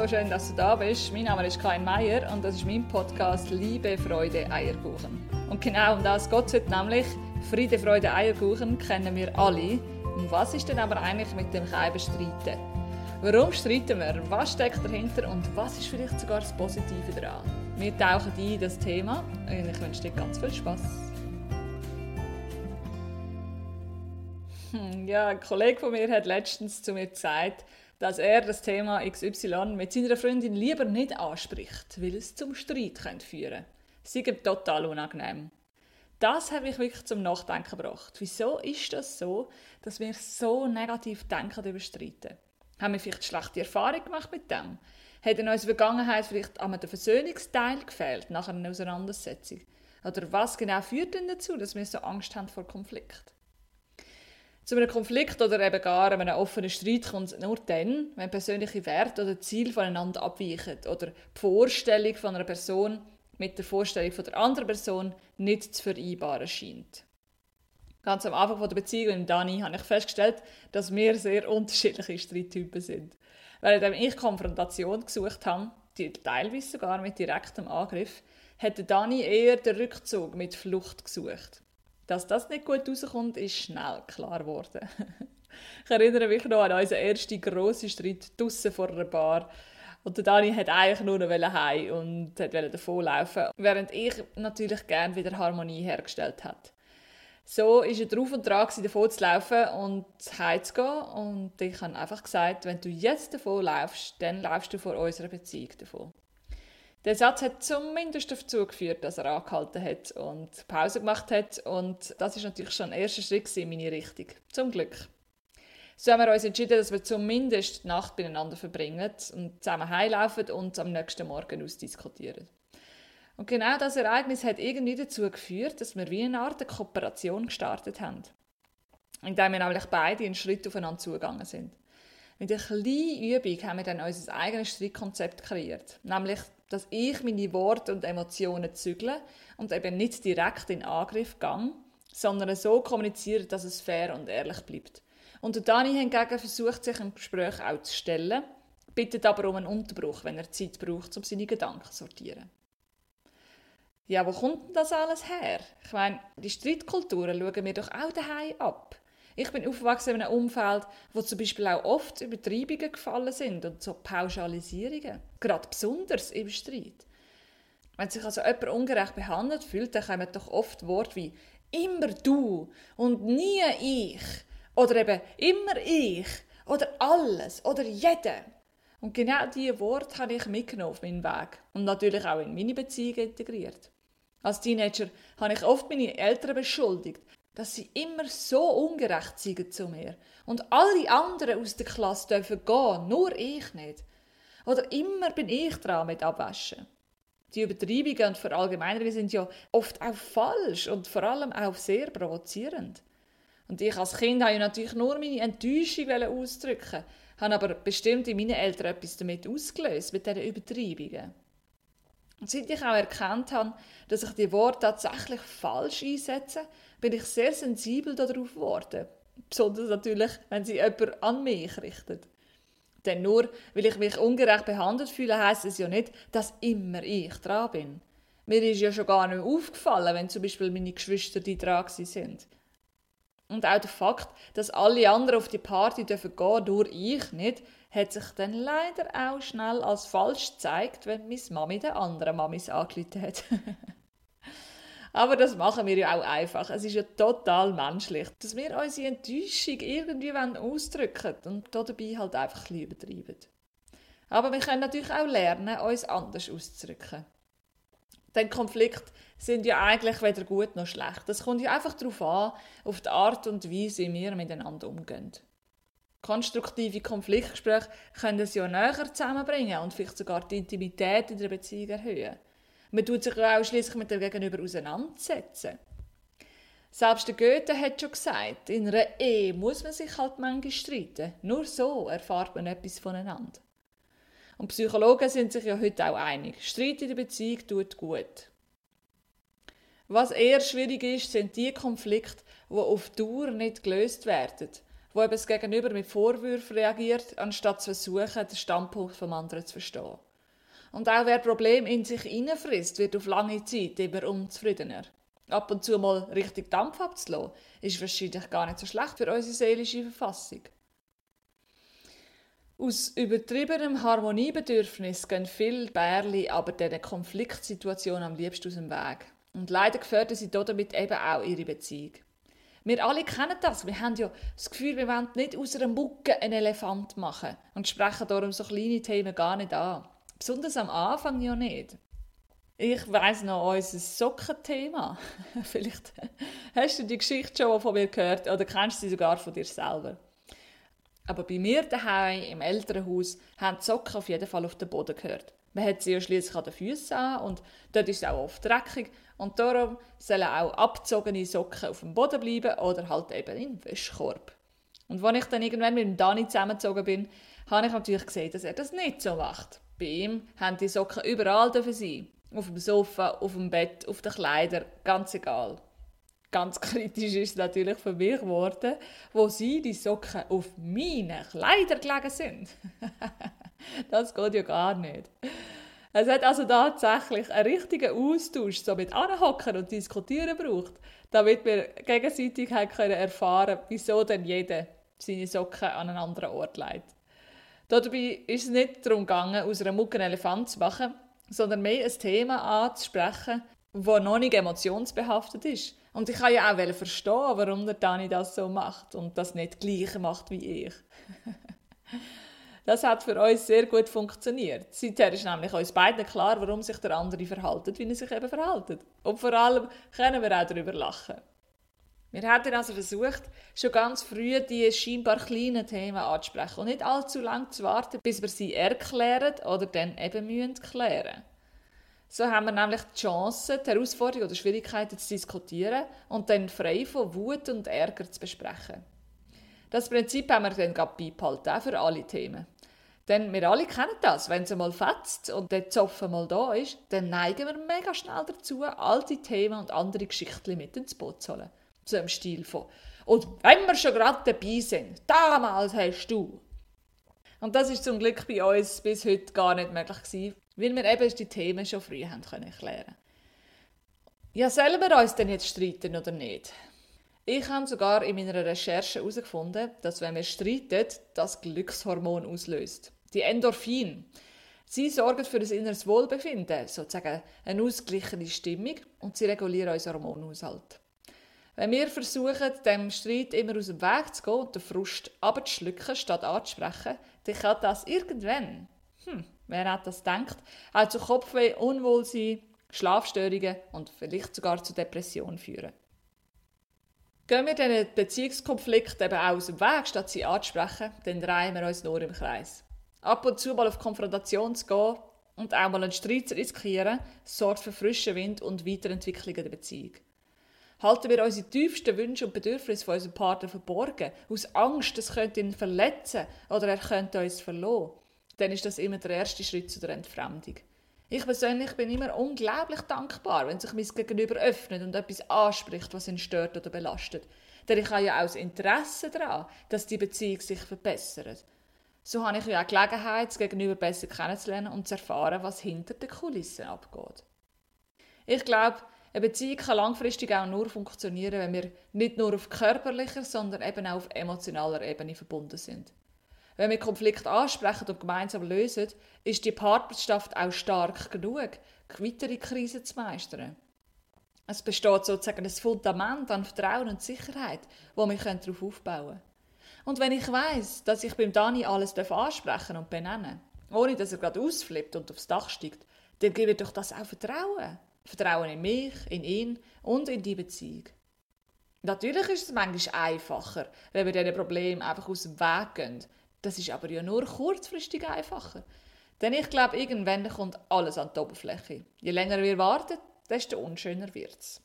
so schön, dass du da bist. Mein Name ist Karin Meier und das ist mein Podcast Liebe, Freude, Eierkuchen. Und genau um das geht es nämlich. Friede, Freude, Eierkuchen kennen wir alle. Und was ist denn aber eigentlich mit dem Keiben streiten? Warum streiten wir? Was steckt dahinter und was ist vielleicht sogar das Positive daran? Wir tauchen ein in das Thema und ich wünsche dir ganz viel Spaß. Hm, ja, ein Kollege von mir hat letztens zu mir gesagt, dass er das Thema XY mit seiner Freundin lieber nicht anspricht, weil es zum Streit könnte führen Sie gibt total unangenehm. Das hat mich wirklich zum Nachdenken gebracht. Wieso ist das so, dass wir so negativ denken über Streiten? Haben wir vielleicht schlechte Erfahrungen gemacht mit dem? Hat in unserer Vergangenheit vielleicht einmal der Versöhnungsteil gefehlt nach einer Auseinandersetzung? Oder was genau führt denn dazu, dass wir so Angst haben vor Konflikt? Zu einem Konflikt oder eben gar einem offenen Streit kommt es nur dann, wenn persönliche Werte oder Ziele voneinander abweichen oder die Vorstellung von einer Person mit der Vorstellung von der anderen Person nicht zu vereinbaren scheint. Ganz am Anfang der Beziehung mit Dani habe ich festgestellt, dass wir sehr unterschiedliche Streittypen sind. Während ich Konfrontation gesucht habe, teilweise sogar mit direktem Angriff, hätte Dani eher den Rückzug mit Flucht gesucht. Dass das nicht gut rauskommt, ist schnell klar geworden. ich erinnere mich noch an unseren ersten grossen Streit draussen vor einer Bar. Und der Dani hat eigentlich nur noch heim und wollte davonlaufen, während ich natürlich gerne wieder Harmonie hergestellt hat. So ist er drauf und dran, davon zu laufen und heimzugehen. Und ich habe einfach gesagt, wenn du jetzt davon laufst, dann laufst du vor unserer Beziehung davon. Der Satz hat zumindest dazu geführt, dass er angehalten hat und Pause gemacht hat. Und das ist natürlich schon ein erster Schritt in meine Richtung. Zum Glück. So haben wir uns entschieden, dass wir zumindest die Nacht miteinander verbringen und zusammen heimlaufen und am nächsten Morgen ausdiskutieren. Und genau das Ereignis hat irgendwie dazu geführt, dass wir wie eine Art Kooperation gestartet haben. Indem wir nämlich beide einen Schritt aufeinander zugegangen sind. Mit einer kleinen Übung haben wir dann unser eigenes Strickkonzept kreiert. Nämlich, dass ich meine Worte und Emotionen zügle und eben nicht direkt in Angriff gehe, sondern so kommuniziere, dass es fair und ehrlich bleibt. Und Dani hingegen versucht sich im Gespräch auch zu stellen, bittet aber um einen Unterbruch, wenn er Zeit braucht, um seine Gedanken zu sortieren. Ja, wo kommt denn das alles her? Ich meine, die Streitkulturen schauen wir doch auch daheim ab. Ich bin aufgewachsen in einem Umfeld, wo zum Beispiel auch oft Übertreibungen gefallen sind und so Pauschalisierungen. Gerade besonders im Streit. Wenn sich also jemand ungerecht behandelt fühlt, dann kommen doch oft Worte wie immer du und nie ich oder eben immer ich oder alles oder jeder. Und genau diese Worte habe ich mitgenommen auf meinen Weg und natürlich auch in meine Beziehung integriert. Als Teenager habe ich oft meine Eltern beschuldigt, dass sie immer so ungerecht sind zu mir und alle anderen aus der Klasse dürfen gehen, nur ich nicht. Oder immer bin ich dran mit Abwaschen. Die Übertreibungen und Verallgemeinerungen sind ja oft auch falsch und vor allem auch sehr provozierend. Und ich als Kind habe natürlich nur meine Enttäuschung ausdrücken, habe aber bestimmt in meinen Eltern etwas damit ausgelöst, mit diesen Übertreibungen. Und seit ich auch erkannt habe, dass ich die Worte tatsächlich falsch einsetze, bin ich sehr sensibel darauf geworden. Besonders natürlich, wenn sie jemand an mich richtet. Denn nur weil ich mich ungerecht behandelt fühle, heißt es ja nicht, dass immer ich dran bin. Mir ist ja schon gar nicht aufgefallen, wenn zum Beispiel meine Geschwister die dran sind. Und auch der Fakt, dass alle anderen auf die Party dürfen gehen, nur ich nicht, hat sich dann leider auch schnell als falsch gezeigt, wenn meine Mami den anderen Mamis angerufen hat. Aber das machen wir ja auch einfach. Es ist ja total menschlich, dass wir unsere Enttäuschung irgendwie ausdrücken und dabei halt einfach ein übertreiben. Aber wir können natürlich auch lernen, uns anders auszudrücken. Denn Konflikte sind ja eigentlich weder gut noch schlecht. Es kommt ja einfach darauf an, auf die Art und Weise, wie wir miteinander umgehen. Konstruktive Konfliktgespräche können es ja näher zusammenbringen und vielleicht sogar die Intimität in der Beziehung erhöhen. Man tut sich auch schließlich mit dem Gegenüber auseinandersetzen. Selbst der Goethe hat schon gesagt, in einer Ehe muss man sich halt manchmal streiten. Nur so erfahrt man etwas voneinander. Und Psychologen sind sich ja heute auch einig. Streit in der Beziehung tut gut. Was eher schwierig ist, sind die Konflikte, die auf Dauer nicht gelöst werden wo eben das Gegenüber mit Vorwürfen reagiert, anstatt zu versuchen, den Standpunkt vom anderen zu verstehen. Und auch wer Problem in sich hineinfrisst, wird auf lange Zeit immer unzufriedener. Ab und zu mal richtig Dampf abzulassen, ist wahrscheinlich gar nicht so schlecht für unsere seelische Verfassung. Aus übertriebenem Harmoniebedürfnis gehen viele Bärli aber diesen Konfliktsituationen am liebsten aus dem Weg. Und leider gefährden sie damit eben auch ihre Beziehung. Wir alle kennen das. Wir haben ja das Gefühl, wir wollen nicht aus einer Mucke einen Elefant machen und sprechen darum so kleine Themen gar nicht an. Besonders am Anfang ja nicht. Ich weiss noch unser Sockenthema. Vielleicht hast du die Geschichte schon von mir gehört oder kennst sie sogar von dir selber. Aber bei mir daheim im Elternhaus haben die Socken auf jeden Fall auf den Boden gehört. Man hat sie ja schließlich an den Füßen an und dort ist es auch oft dreckig und darum sollen auch abgezogene Socken auf dem Boden bleiben oder halt eben im Wäschkorb. Und als ich dann irgendwann mit dem Dani zusammengezogen bin, habe ich natürlich gesehen, dass er das nicht so macht. Bei ihm haben die Socken überall sein. Auf dem Sofa, auf dem Bett, auf den Kleidern, ganz egal. Ganz kritisch ist es natürlich für mich geworden, wo sie die Socken auf meine Kleider gelegen sind. das geht ja gar nicht. Es hat also tatsächlich einen richtigen Austausch so mit Anhocken und Diskutieren gebraucht, damit wir gegenseitig können erfahren wieso denn jeder seine Socken an einen anderen Ort legt. Dabei ist es nicht darum gegangen, aus einer Mucke einen Elefant zu machen, sondern mehr ein Thema anzusprechen, das noch nicht emotionsbehaftet ist. Und ich kann ja auch verstehen, warum der Dani das so macht und das nicht gleich macht wie ich. das hat für uns sehr gut funktioniert. Seither ist nämlich uns beiden klar, warum sich der andere verhält, wie er sich eben verhält. Und vor allem können wir auch darüber lachen. Wir haben also versucht, schon ganz früh die scheinbar kleinen Themen anzusprechen und nicht allzu lange zu warten, bis wir sie erklären oder dann eben müssen klären. So haben wir nämlich die Chance, die Herausforderungen oder Schwierigkeiten zu diskutieren und dann frei von Wut und Ärger zu besprechen. Das Prinzip haben wir dann gerade beibehalten, auch für alle Themen. Denn wir alle kennen das, wenn es mal fetzt und der Zopf mal da ist, dann neigen wir mega schnell dazu, alte Themen und andere Geschichten mit ins Boot zu holen. So im Stil von «Und wenn wir schon gerade dabei sind, damals hast du...» Und das ist zum Glück bei uns bis heute gar nicht möglich gewesen, weil wir eben die Themen schon früh haben können erklären. Ja, sollen wir uns denn jetzt streiten oder nicht? Ich habe sogar in meiner Recherche herausgefunden, dass wenn wir streiten, das Glückshormon auslöst. Die Endorphin. Sie sorgen für das inneres Wohlbefinden, sozusagen eine ausgeglichene Stimmung und sie regulieren unseren Hormonhaushalt. Wenn wir versuchen, dem Streit immer aus dem Weg zu gehen und den Frust abzuschlucken, statt anzusprechen, dann kann das irgendwann, hm, wer hat das gedacht, auch zu Kopfweh, Unwohlsein, Schlafstörungen und vielleicht sogar zu Depressionen führen. Gehen wir diesen Beziehungskonflikt eben auch aus dem Weg, statt sie anzusprechen, dann drehen wir uns nur im Kreis. Ab und zu mal auf Konfrontation zu gehen und auch mal einen Streit zu riskieren, sorgt für frischen Wind und Weiterentwicklung der Beziehung. Halten wir unsere tiefsten Wünsche und Bedürfnisse von unserem Partner verborgen, aus Angst, es könnte ihn verletzen oder er könnte uns verloren, dann ist das immer der erste Schritt zu der Entfremdung. Ich persönlich bin immer unglaublich dankbar, wenn sich mein Gegenüber öffnet und etwas anspricht, was ihn stört oder belastet. Denn ich habe ja auch das Interesse daran, dass die Beziehung sich verbessert. So habe ich ja auch Gelegenheit, das Gegenüber besser kennenzulernen und zu erfahren, was hinter den Kulissen abgeht. Ich glaube, eine Beziehung kann langfristig auch nur funktionieren, wenn wir nicht nur auf körperlicher, sondern eben auch auf emotionaler Ebene verbunden sind. Wenn wir Konflikte ansprechen und gemeinsam lösen, ist die Partnerschaft auch stark genug, weitere Krisen zu meistern. Es besteht sozusagen ein Fundament an Vertrauen und Sicherheit, wo wir darauf aufbauen können. Und wenn ich weiß, dass ich beim Dani alles ansprechen und benennen ohne dass er gerade ausflippt und aufs Dach steigt, dann gebe ich doch das auch Vertrauen. Vertrauen in mich, in ihn und in die Beziehung. Natürlich ist es manchmal einfacher, wenn wir diesen Problem einfach aus dem Weg gehen das ist aber ja nur kurzfristig einfacher. Denn ich glaube, irgendwann kommt alles an die Oberfläche. Je länger wir warten, desto unschöner wird es.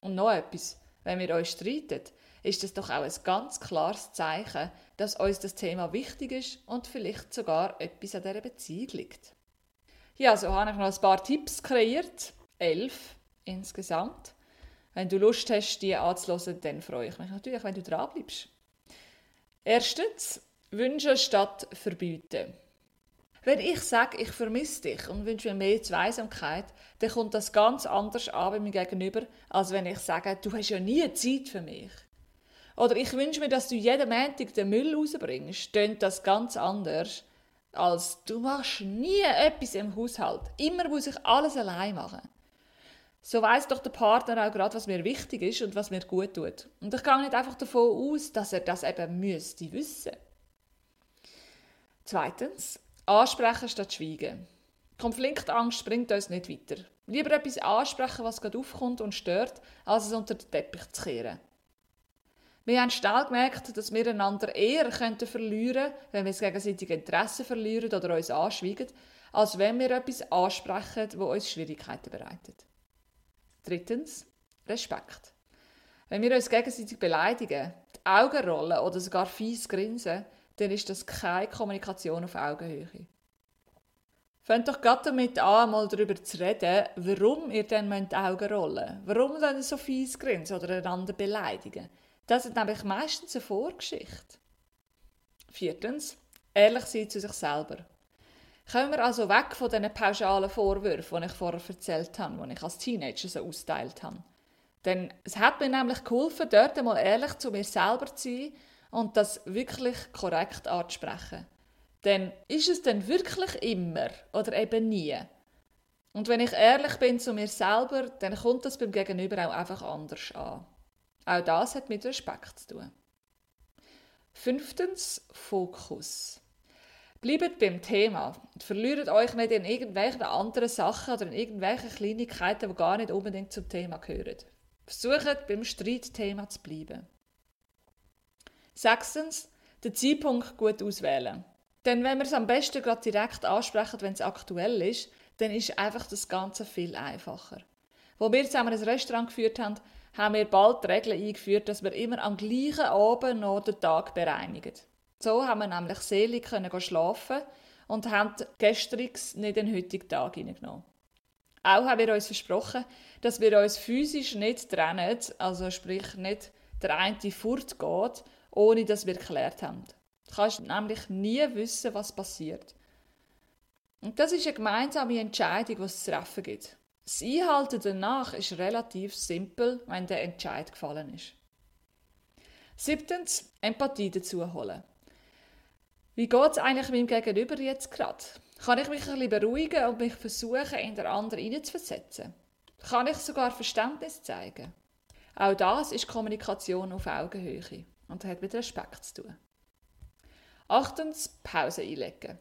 Und noch etwas, wenn wir euch streiten, ist es doch auch ein ganz klares Zeichen, dass uns das Thema wichtig ist und vielleicht sogar etwas an dieser Beziehung liegt. Ja, so habe ich noch ein paar Tipps kreiert. Elf insgesamt. Wenn du Lust hast, die anzuhören, dann freue ich mich natürlich, wenn du dran bleibst. Erstens, Wünsche statt verbieten. Wenn ich sage, ich vermisse dich und wünsche mir mehr Zweisamkeit, dann kommt das ganz anders an bei mir gegenüber, als wenn ich sage, du hast ja nie Zeit für mich. Oder ich wünsche mir, dass du jeden Montag den Müll rausbringst, tönt das ganz anders, als du machst nie etwas im Haushalt. Immer muss ich alles allein machen. So weiß doch der Partner auch gerade, was mir wichtig ist und was mir gut tut. Und ich gehe nicht einfach davon aus, dass er das eben müsste wissen. Zweitens, ansprechen statt schweigen. Konfliktangst bringt uns nicht weiter. Lieber etwas ansprechen, was gerade aufkommt und stört, als es unter den Teppich zu kehren. Wir haben schnell gemerkt, dass wir einander eher könnten verlieren wenn wir das gegenseitige Interesse verlieren oder uns anschweigen, als wenn wir etwas ansprechen, wo uns Schwierigkeiten bereitet. Drittens, Respekt. Wenn wir uns gegenseitig beleidigen, die Augen rollen oder sogar fies grinsen, dann ist das keine Kommunikation auf Augenhöhe. Fangt doch gerade damit an, mal darüber zu reden, warum ihr dann die Augen rollen müsst. Warum dann so fies grinsen oder einander beleidigen. Das ist nämlich meistens eine Vorgeschichte. Viertens, ehrlich sein zu sich selber. Kommen wir also weg von diesen pauschalen Vorwürfen, die ich vorher erzählt habe, die ich als Teenager so austeilt habe. Denn es hat mir nämlich geholfen, dort einmal ehrlich zu mir selber zu sein und das wirklich korrekt anzusprechen. Denn ist es denn wirklich immer oder eben nie? Und wenn ich ehrlich bin zu mir selber, dann kommt das beim Gegenüber auch einfach anders an. Auch das hat mit Respekt zu tun. Fünftens, Fokus. Bleibt beim Thema verliert euch nicht in irgendwelchen anderen Sachen oder in irgendwelchen Kleinigkeiten, die gar nicht unbedingt zum Thema gehören. Versucht beim Streitthema zu bleiben. Sechstens, den Zeitpunkt gut auswählen. Denn wenn wir es am besten gerade direkt ansprechen, wenn es aktuell ist, dann ist einfach das Ganze viel einfacher. Wo wir zusammen ein Restaurant geführt haben, haben wir bald die Regel eingeführt, dass wir immer am gleichen Abend noch den Tag bereinigen. So haben wir nämlich selig können schlafen und haben gestriges nicht den heutigen Tag hineingenommen. Auch haben wir uns versprochen, dass wir uns physisch nicht trennen, also sprich nicht der eine fortgeht, ohne dass wir geklärt haben. Du kannst nämlich nie wissen, was passiert. Und das ist eine gemeinsame Entscheidung, die es zu treffen gibt. Das Einhalten danach ist relativ simpel, wenn der Entscheid gefallen ist. Siebtens, Empathie dazu holen. Wie geht es eigentlich meinem Gegenüber jetzt gerade? Kann ich mich ein bisschen beruhigen und mich versuchen, in der anderen hineinzuversetzen? Kann ich sogar Verständnis zeigen? Auch das ist Kommunikation auf Augenhöhe und hat mit Respekt zu tun. Achtens, Pause einlegen.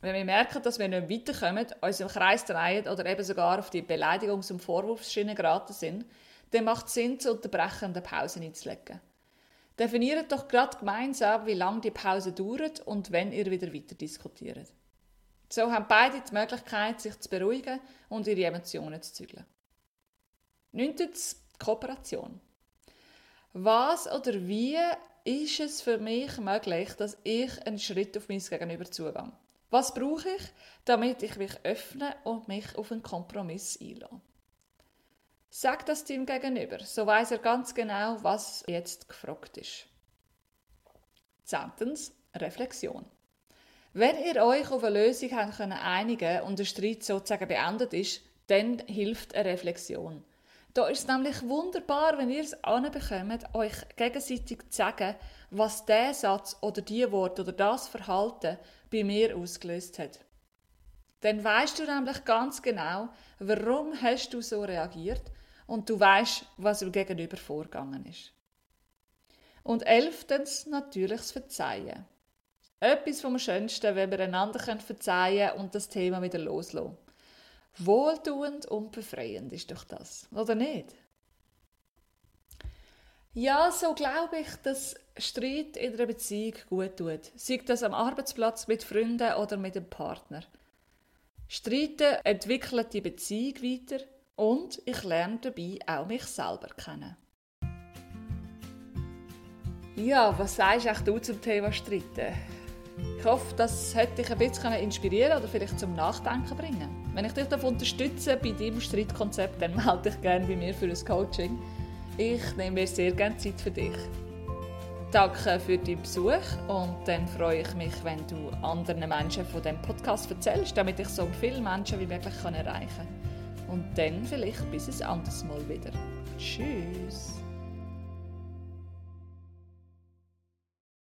Wenn wir merken, dass wir nicht weiterkommen, uns im Kreis drehen oder eben sogar auf die Beleidigungs- und Vorwurfsschiene geraten sind, dann macht es Sinn, zu unterbrechen und eine Pause einzulegen. Definiert doch gerade gemeinsam, wie lange die Pause dauert und wenn ihr wieder weiter diskutiert. So haben beide die Möglichkeit, sich zu beruhigen und ihre Emotionen zu zügeln. Neuntens, Kooperation. Was oder wie ist es für mich möglich, dass ich einen Schritt auf mein Gegenüber zugehe? Was brauche ich, damit ich mich öffne und mich auf einen Kompromiss einlasse? Sag das dem gegenüber, so weiß er ganz genau, was jetzt gefragt ist. Zehntens, Reflexion. Wenn ihr euch auf eine Lösung einigen und der Streit sozusagen beendet ist, dann hilft eine Reflexion. Da ist es nämlich wunderbar, wenn ihr es anbekommt, euch gegenseitig zu sagen, was der Satz oder die Wort oder das Verhalten bei mir ausgelöst hat. Dann weißt du nämlich ganz genau, warum hast du so reagiert und du weißt, was im Gegenüber vorgegangen ist. Und elftens natürlich das Verzeihen. Etwas vom Schönsten, wenn wir einander verzeihen und das Thema wieder loslassen. Wohltuend und befreiend ist doch das, oder nicht? Ja, so glaube ich, dass Streit in einer Beziehung gut tut. Sei das am Arbeitsplatz mit Freunden oder mit dem Partner. Streiten entwickelt die Beziehung weiter und ich lerne dabei auch mich selber kennen. Ja, was sagst du zum Thema Streiten? Ich hoffe, das hätte dich ein bisschen inspirieren oder vielleicht zum Nachdenken bringen. Wenn ich dich davon unterstütze bei deinem Streitkonzept, dann melde dich gerne bei mir für ein Coaching. Ich nehme mir sehr gerne Zeit für dich. Danke für deinen Besuch und dann freue ich mich, wenn du anderen Menschen von dem Podcast erzählst, damit ich so viele Menschen wie möglich erreichen kann. Und dann vielleicht bis ein anderes Mal wieder. Tschüss.